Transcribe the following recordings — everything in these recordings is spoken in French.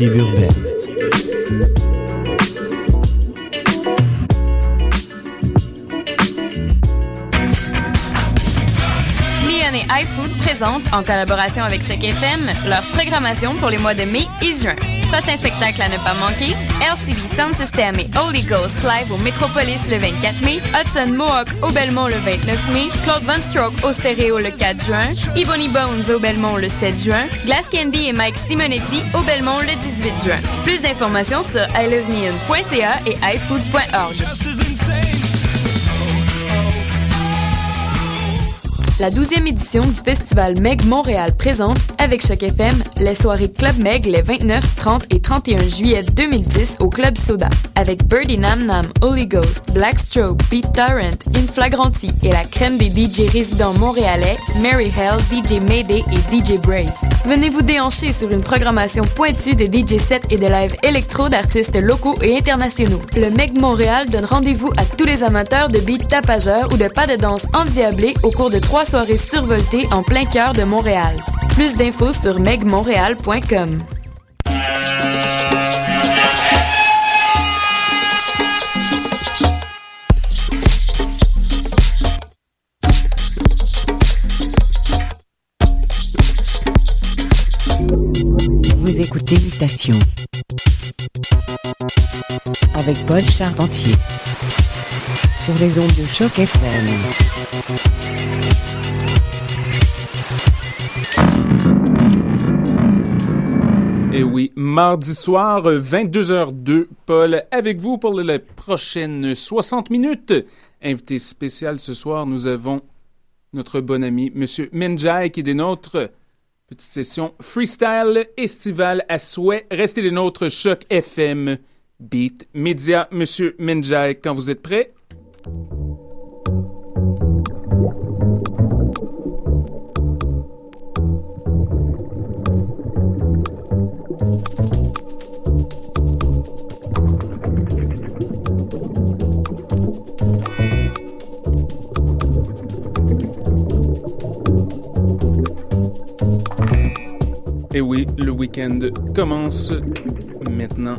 l'alternative urbaine. Neon et iFood présentent, en collaboration avec Choc FM, leur programmation pour les mois de mai et juin. Prochain spectacle à ne pas manquer, LCD Sound System et Holy Ghost live au Metropolis le 24 mai, Hudson Mohawk au Belmont le 29 mai, Claude Von Stroke au Stéréo le 4 juin, Ebony Bones au Belmont le 7 juin, Glass Candy et Mike Simonetti au Belmont le 18 juin. Plus d'informations sur iloveneon.ca et iFood.org. La 12e édition du festival Meg Montréal présente, avec Choc FM, les soirées Club Meg les 29, 30 et 31 juillet 2010 au Club Soda. Avec Birdie Nam Nam, Holy Ghost, Black Strobe, Beat Torrent, Inflagranti et la crème des DJ résidents montréalais, Mary Hell, DJ Mayday et DJ Brace. Venez vous déhancher sur une programmation pointue de DJ sets et de live électro d'artistes locaux et internationaux. Le Meg Montréal donne rendez-vous à tous les amateurs de beats tapageurs ou de pas de danse endiablés au cours de trois soirées survoltées en plein cœur de Montréal. Plus d'infos sur megmontréal.com. avec Paul Charpentier sur les ondes de choc FM. Et oui, mardi soir, 22h02, Paul, avec vous pour les prochaines 60 minutes. Invité spécial ce soir, nous avons notre bon ami, Monsieur Menjai, qui est des nôtres. Petite session freestyle estivale à souhait. Restez les nôtres, Choc FM, Beat Media. Monsieur Menjai, quand vous êtes prêt. Et oui, le week-end commence maintenant.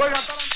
Juega para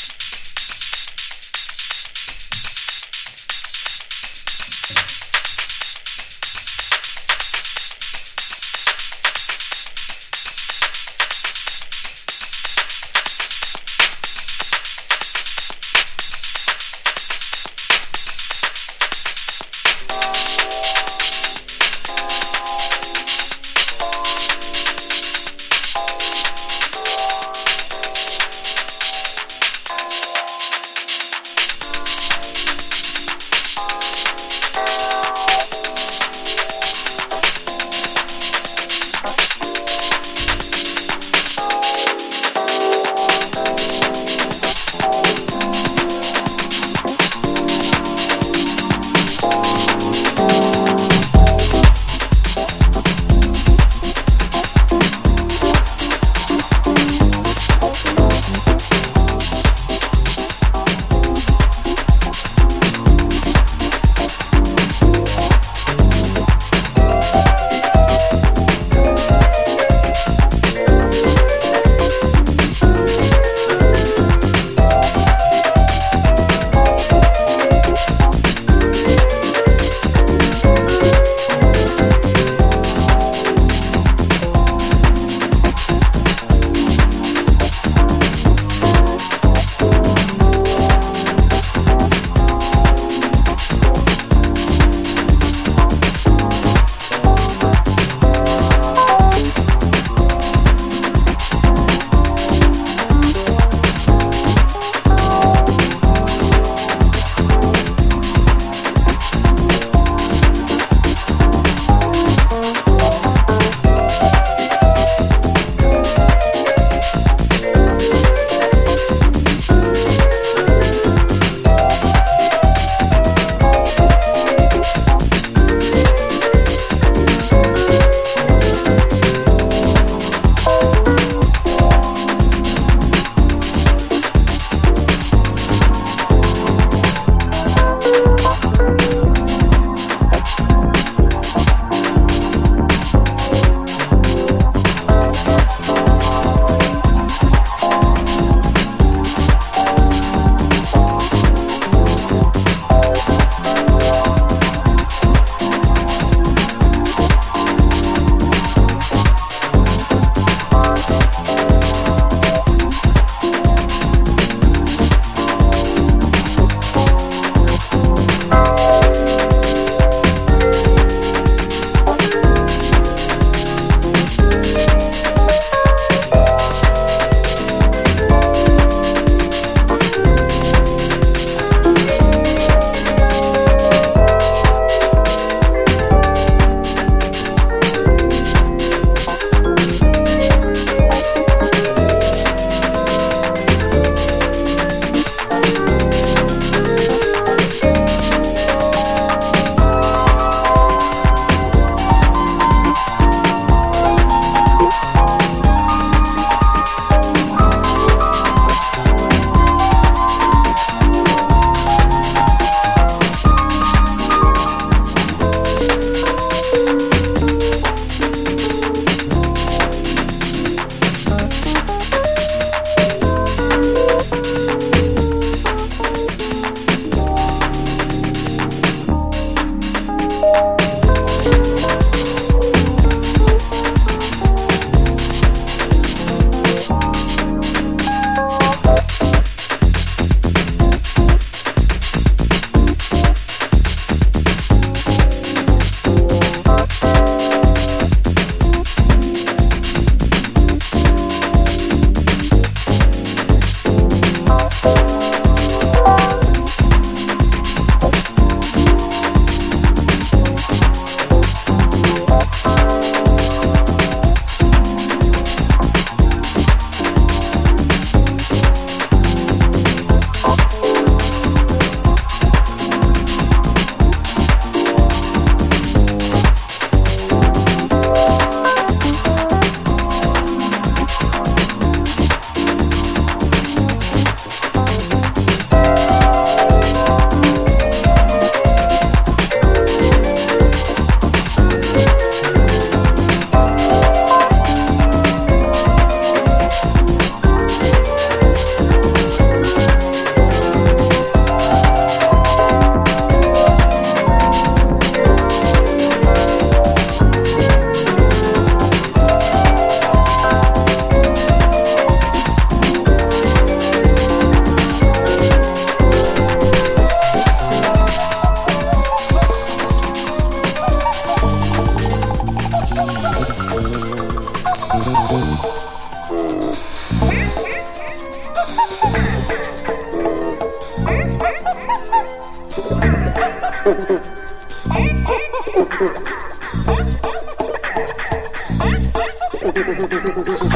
Thank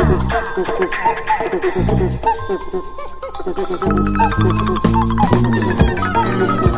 you.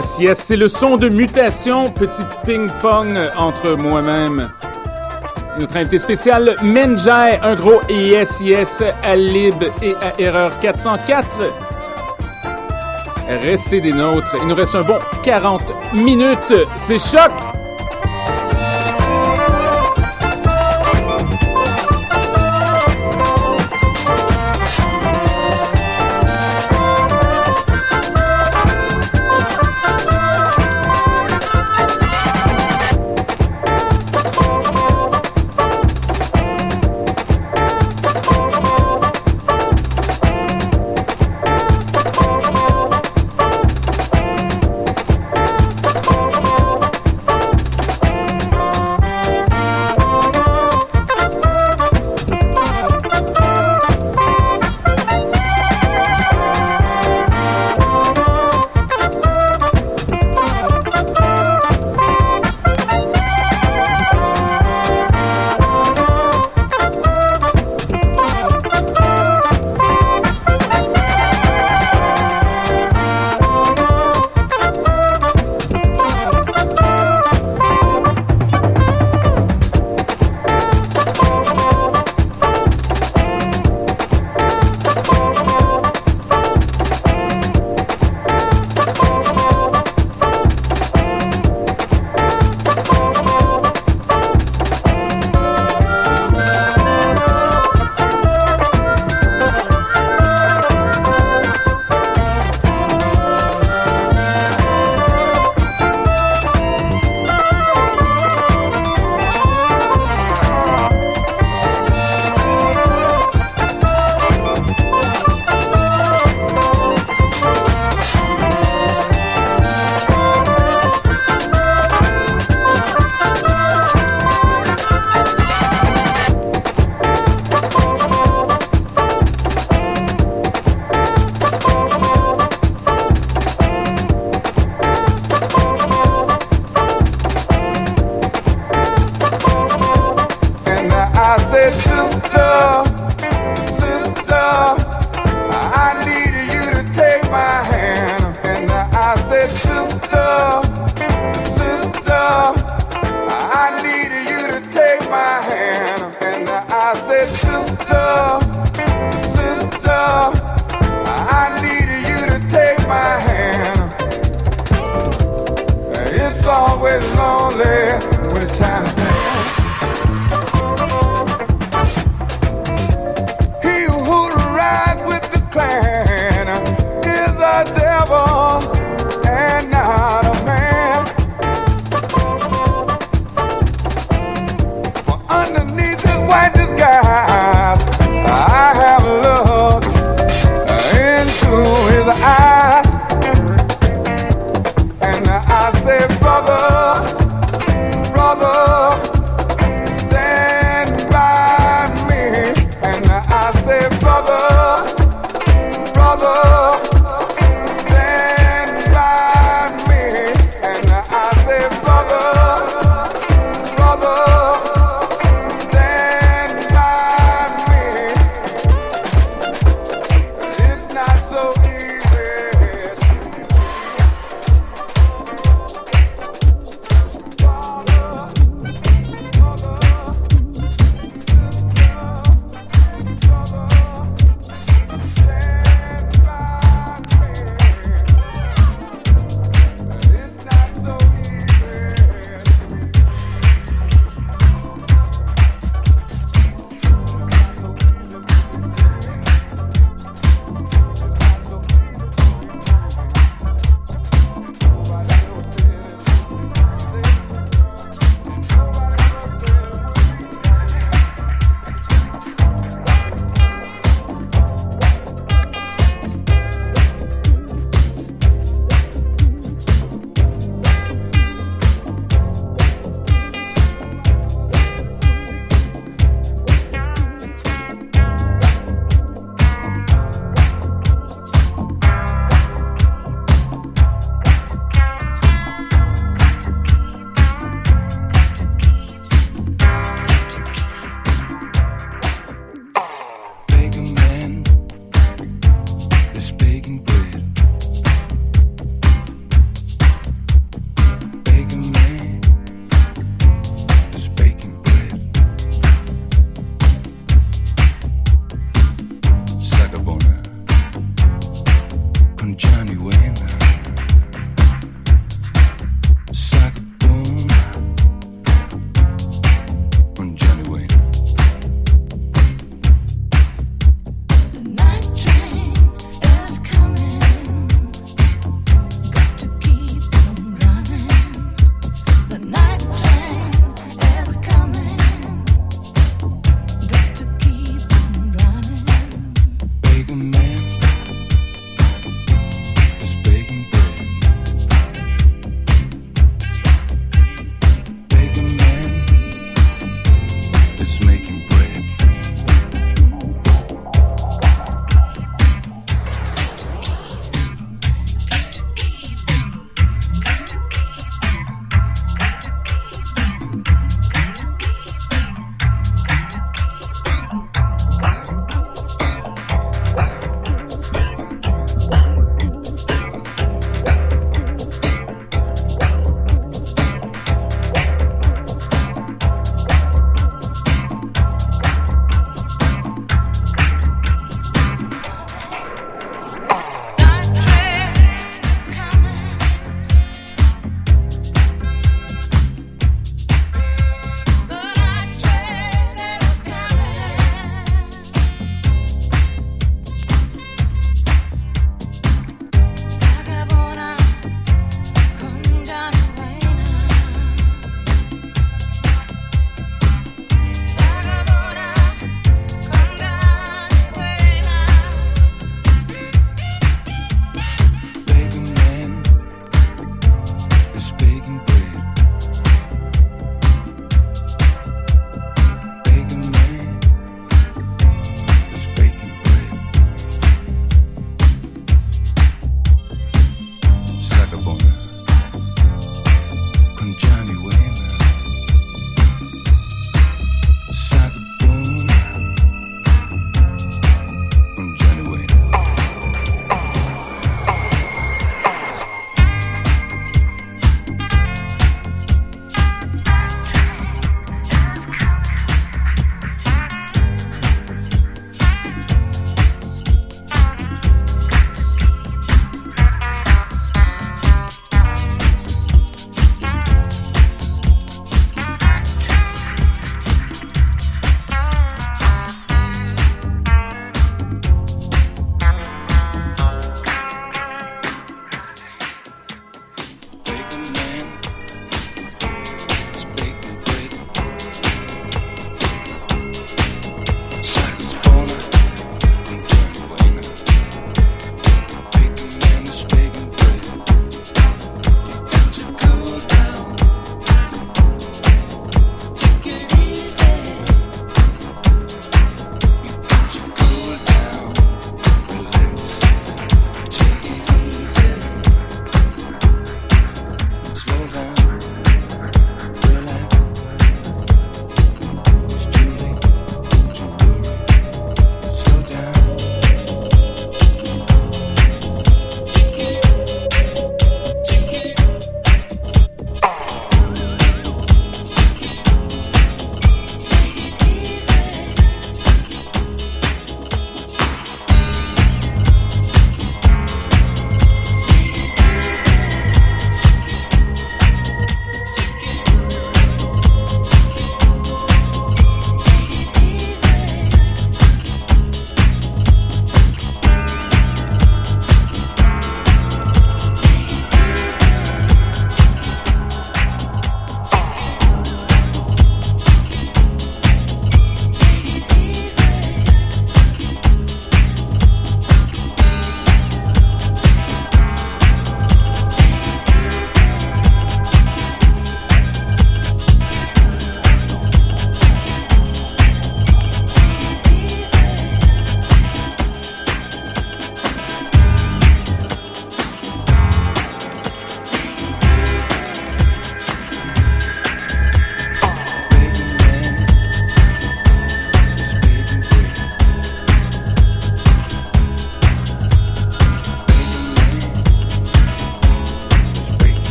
Yes, yes, c'est le son de mutation, petit ping-pong entre moi-même. Notre invité spécial, Menjai, un gros yes, yes à Lib et à Erreur 404. Restez des nôtres. Il nous reste un bon 40 minutes. C'est choc!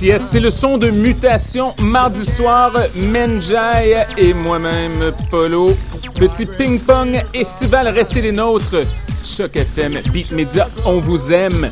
C'est le son de Mutation mardi soir. Menjai et moi-même, Polo. Petit ping-pong estival, restez les nôtres. Choc FM, Beat Media, on vous aime.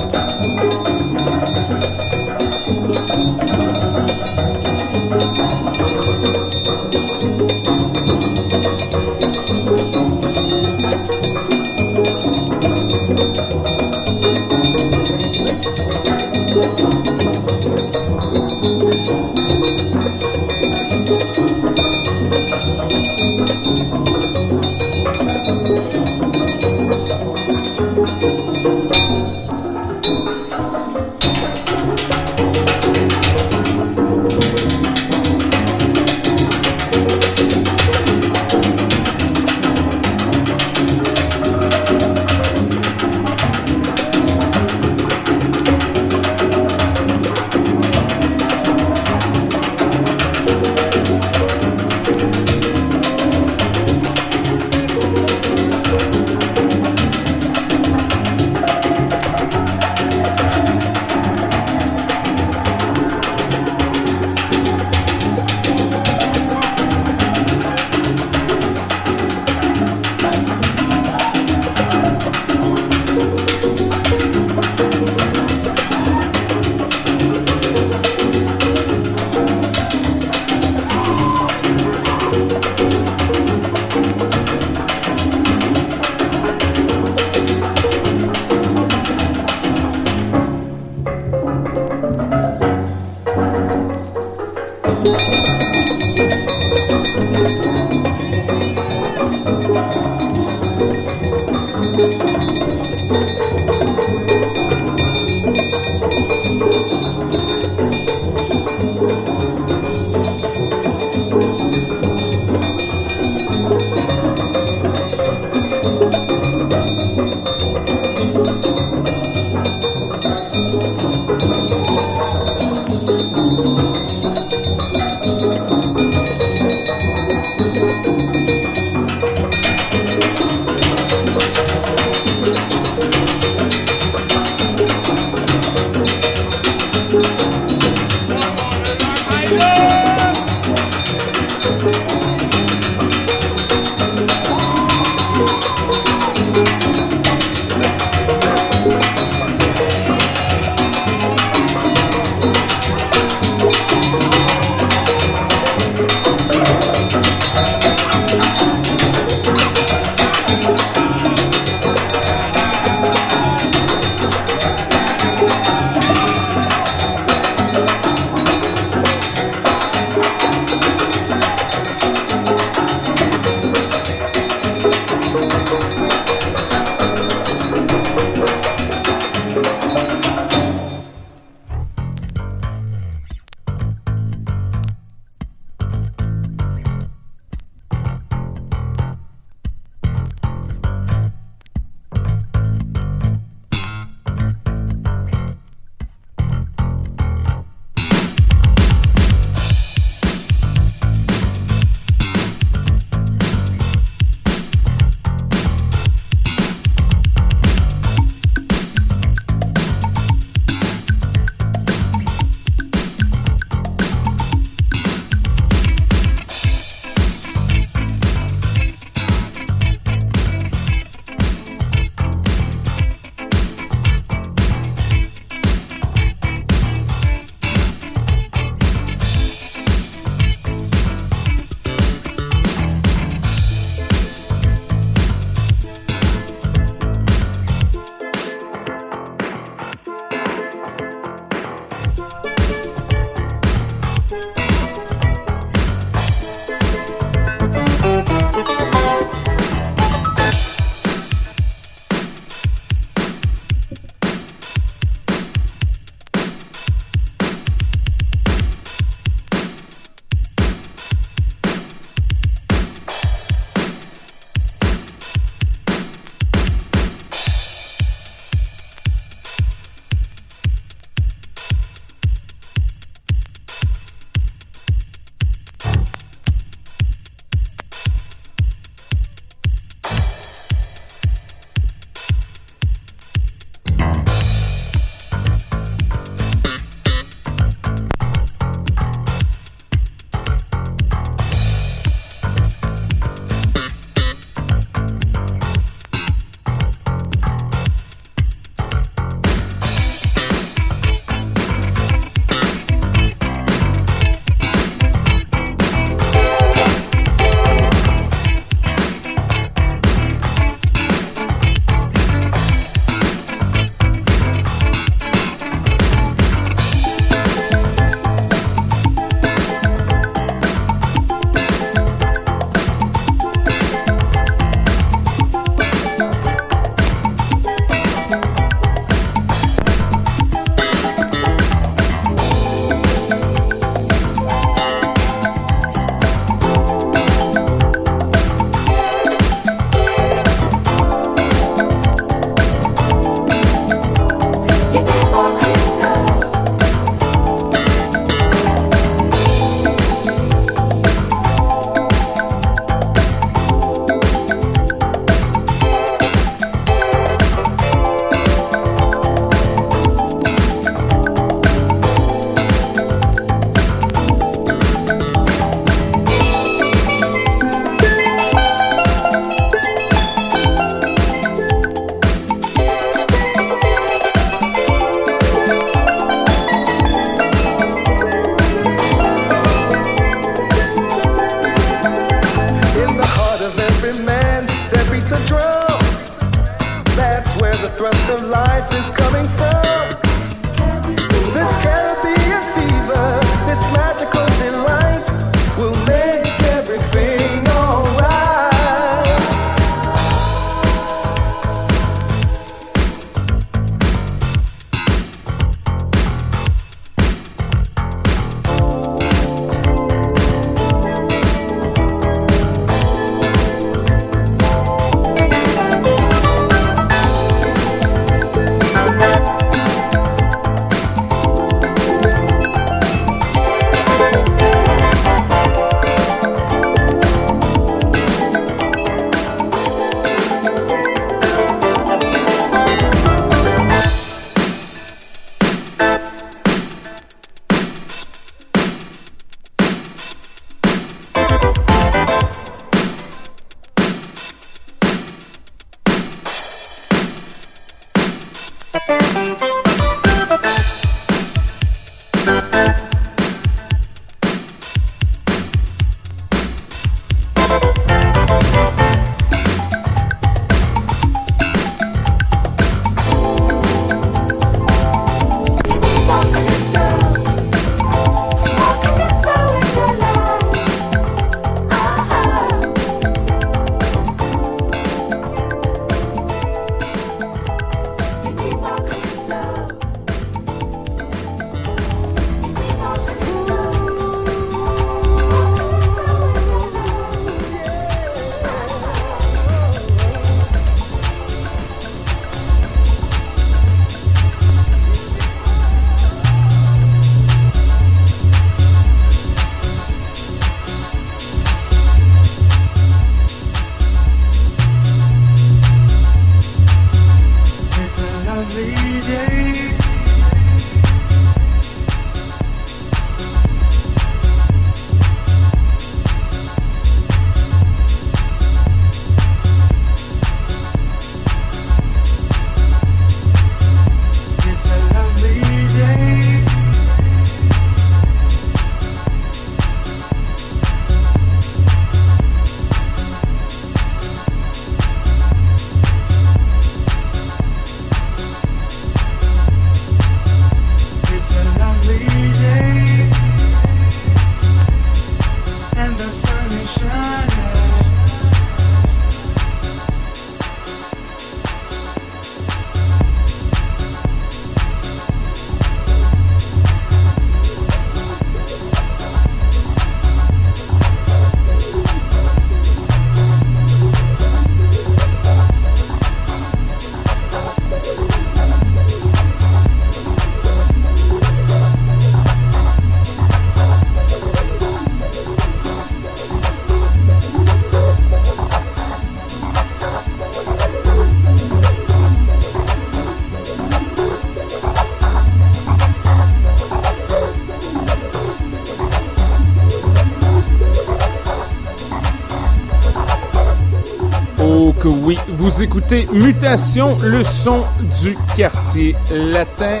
Mutation, le son du quartier latin.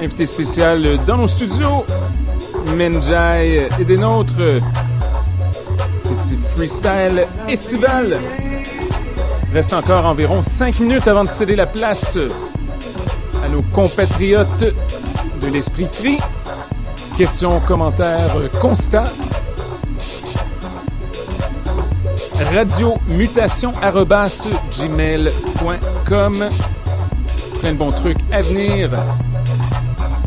Invité spécial dans nos studios, Menjai et des nôtres. Petit freestyle estival. Reste encore environ 5 minutes avant de céder la place à nos compatriotes de l'esprit free. Questions, commentaires, constats radiomutation.gmail.com. Plein de bons trucs à venir.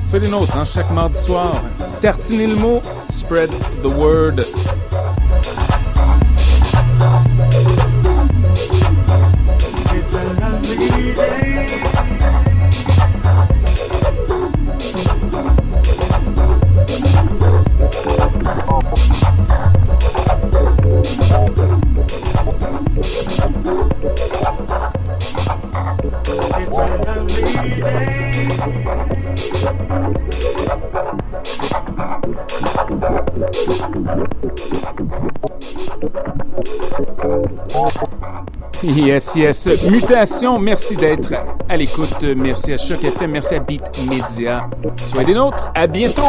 Soyez des nôtres, hein, chaque mardi soir. Tartinez le mot, spread the word. Yes, yes. Mutation, merci d'être à l'écoute. Merci à Choc FM, merci à Beat Media. Soyez des nôtres. À bientôt.